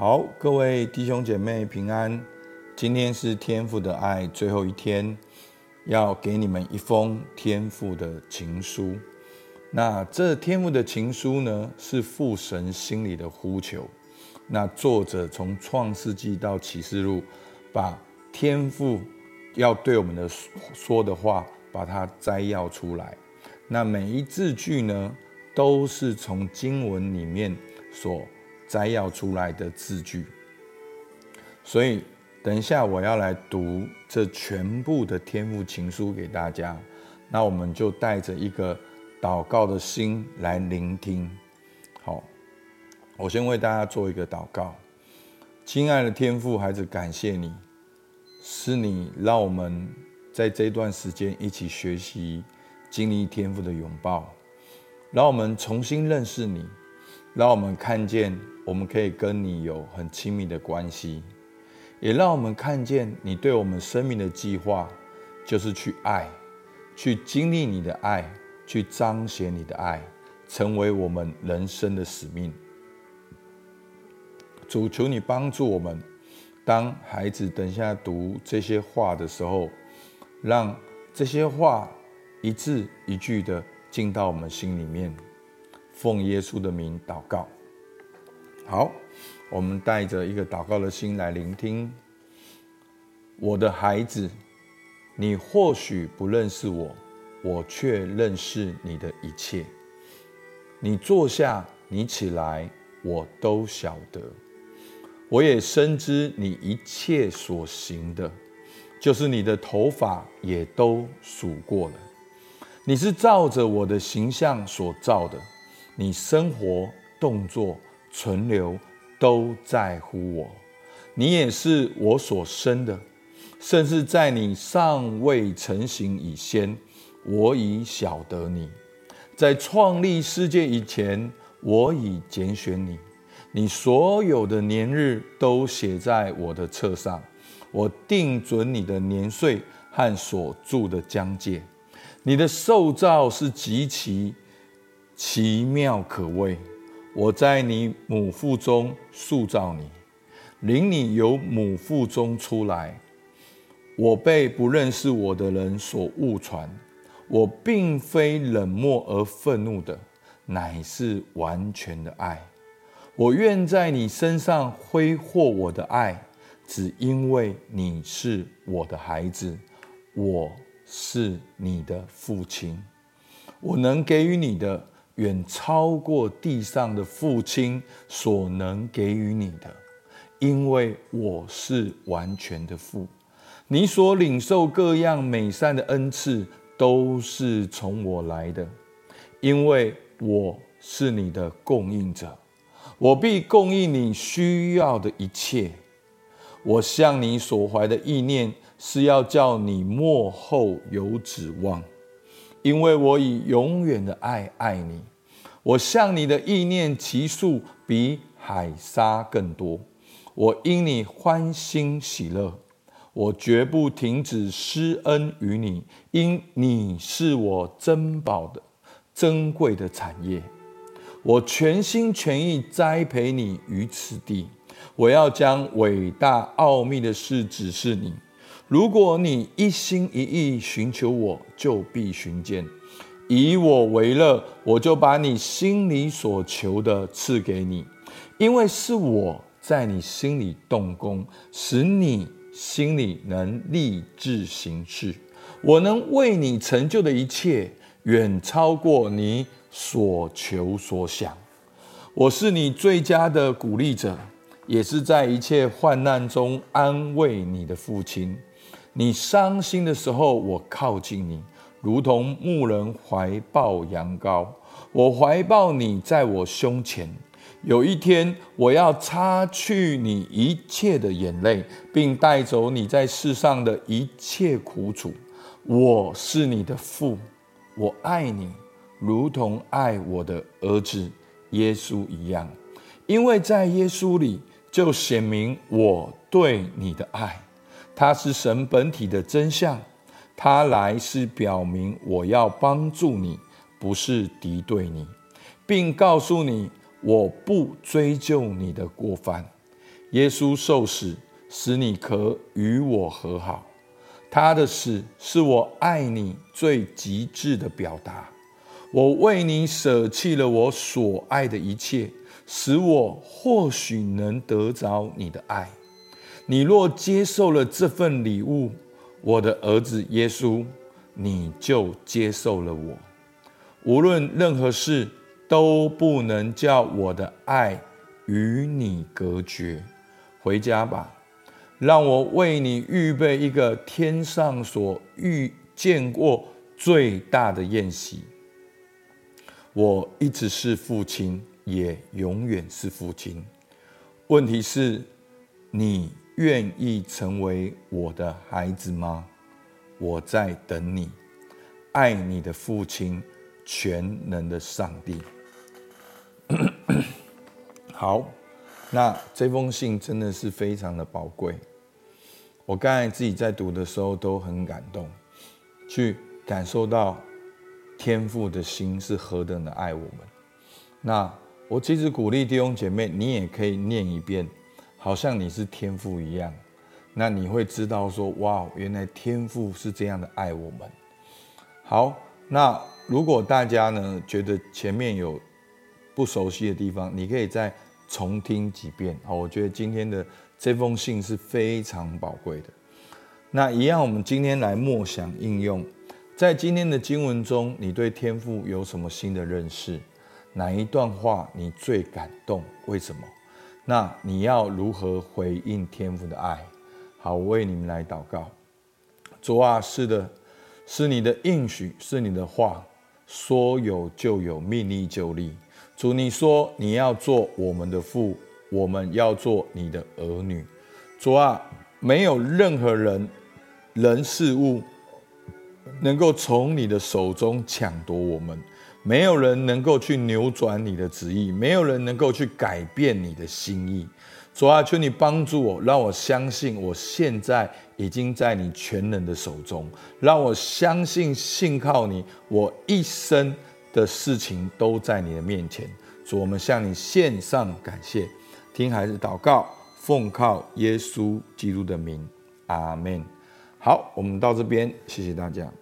好，各位弟兄姐妹平安。今天是天父的爱最后一天，要给你们一封天父的情书。那这天父的情书呢，是父神心里的呼求。那作者从创世纪到启示录，把天父要对我们的说的话，把它摘要出来。那每一字句呢，都是从经文里面所摘要出来的字句，所以等一下我要来读这全部的天赋情书给大家，那我们就带着一个祷告的心来聆听。好，我先为大家做一个祷告。亲爱的天父，孩子，感谢你，是你让我们在这段时间一起学习经历天赋的拥抱，让我们重新认识你，让我们看见。我们可以跟你有很亲密的关系，也让我们看见你对我们生命的计划，就是去爱，去经历你的爱，去彰显你的爱，成为我们人生的使命。主，求你帮助我们，当孩子等下读这些话的时候，让这些话一字一句的进到我们心里面。奉耶稣的名祷告。好，我们带着一个祷告的心来聆听。我的孩子，你或许不认识我，我却认识你的一切。你坐下，你起来，我都晓得。我也深知你一切所行的，就是你的头发也都数过了。你是照着我的形象所造的，你生活动作。存留都在乎我，你也是我所生的，甚至在你尚未成形以先，我已晓得你。在创立世界以前，我已拣选你，你所有的年日都写在我的册上，我定准你的年岁和所住的疆界。你的受造是极其奇妙可畏。我在你母腹中塑造你，领你由母腹中出来。我被不认识我的人所误传，我并非冷漠而愤怒的，乃是完全的爱。我愿在你身上挥霍我的爱，只因为你是我的孩子，我是你的父亲。我能给予你的。远超过地上的父亲所能给予你的，因为我是完全的父。你所领受各样美善的恩赐，都是从我来的，因为我是你的供应者，我必供应你需要的一切。我向你所怀的意念，是要叫你末后有指望。因为我以永远的爱爱你，我向你的意念其数比海沙更多。我因你欢欣喜乐，我绝不停止施恩于你，因你是我珍宝的珍贵的产业。我全心全意栽培你于此地，我要将伟大奥秘的事指示你。如果你一心一意寻求我，就必寻见。以我为乐，我就把你心里所求的赐给你，因为是我在你心里动工，使你心里能立志行事。我能为你成就的一切，远超过你所求所想。我是你最佳的鼓励者，也是在一切患难中安慰你的父亲。你伤心的时候，我靠近你，如同牧人怀抱羊羔。我怀抱你在我胸前。有一天，我要擦去你一切的眼泪，并带走你在世上的一切苦楚。我是你的父，我爱你，如同爱我的儿子耶稣一样。因为在耶稣里，就显明我对你的爱。他是神本体的真相，他来是表明我要帮助你，不是敌对你，并告诉你我不追究你的过犯，耶稣受死，使你可与我和好。他的死是我爱你最极致的表达。我为你舍弃了我所爱的一切，使我或许能得着你的爱。你若接受了这份礼物，我的儿子耶稣，你就接受了我。无论任何事都不能叫我的爱与你隔绝。回家吧，让我为你预备一个天上所遇见过最大的宴席。我一直是父亲，也永远是父亲。问题是，你愿意成为我的孩子吗？我在等你，爱你的父亲，全能的上帝。好，那这封信真的是非常的宝贵。我刚才自己在读的时候都很感动，去感受到。天父的心是何等的爱我们。那我其实鼓励弟兄姐妹，你也可以念一遍，好像你是天父一样。那你会知道说，哇，原来天父是这样的爱我们。好，那如果大家呢觉得前面有不熟悉的地方，你可以再重听几遍。好，我觉得今天的这封信是非常宝贵的。那一样，我们今天来默想应用。在今天的经文中，你对天父有什么新的认识？哪一段话你最感动？为什么？那你要如何回应天父的爱？好，我为你们来祷告。主啊，是的，是你的应许，是你的话，说有就有，命立就立。主，你说你要做我们的父，我们要做你的儿女。主啊，没有任何人、人事物。能够从你的手中抢夺我们，没有人能够去扭转你的旨意，没有人能够去改变你的心意。主啊，求你帮助我，让我相信我现在已经在你全能的手中，让我相信信靠你，我一生的事情都在你的面前。主，我们向你献上感谢，听孩子祷告，奉靠耶稣基督的名，阿门。好，我们到这边，谢谢大家。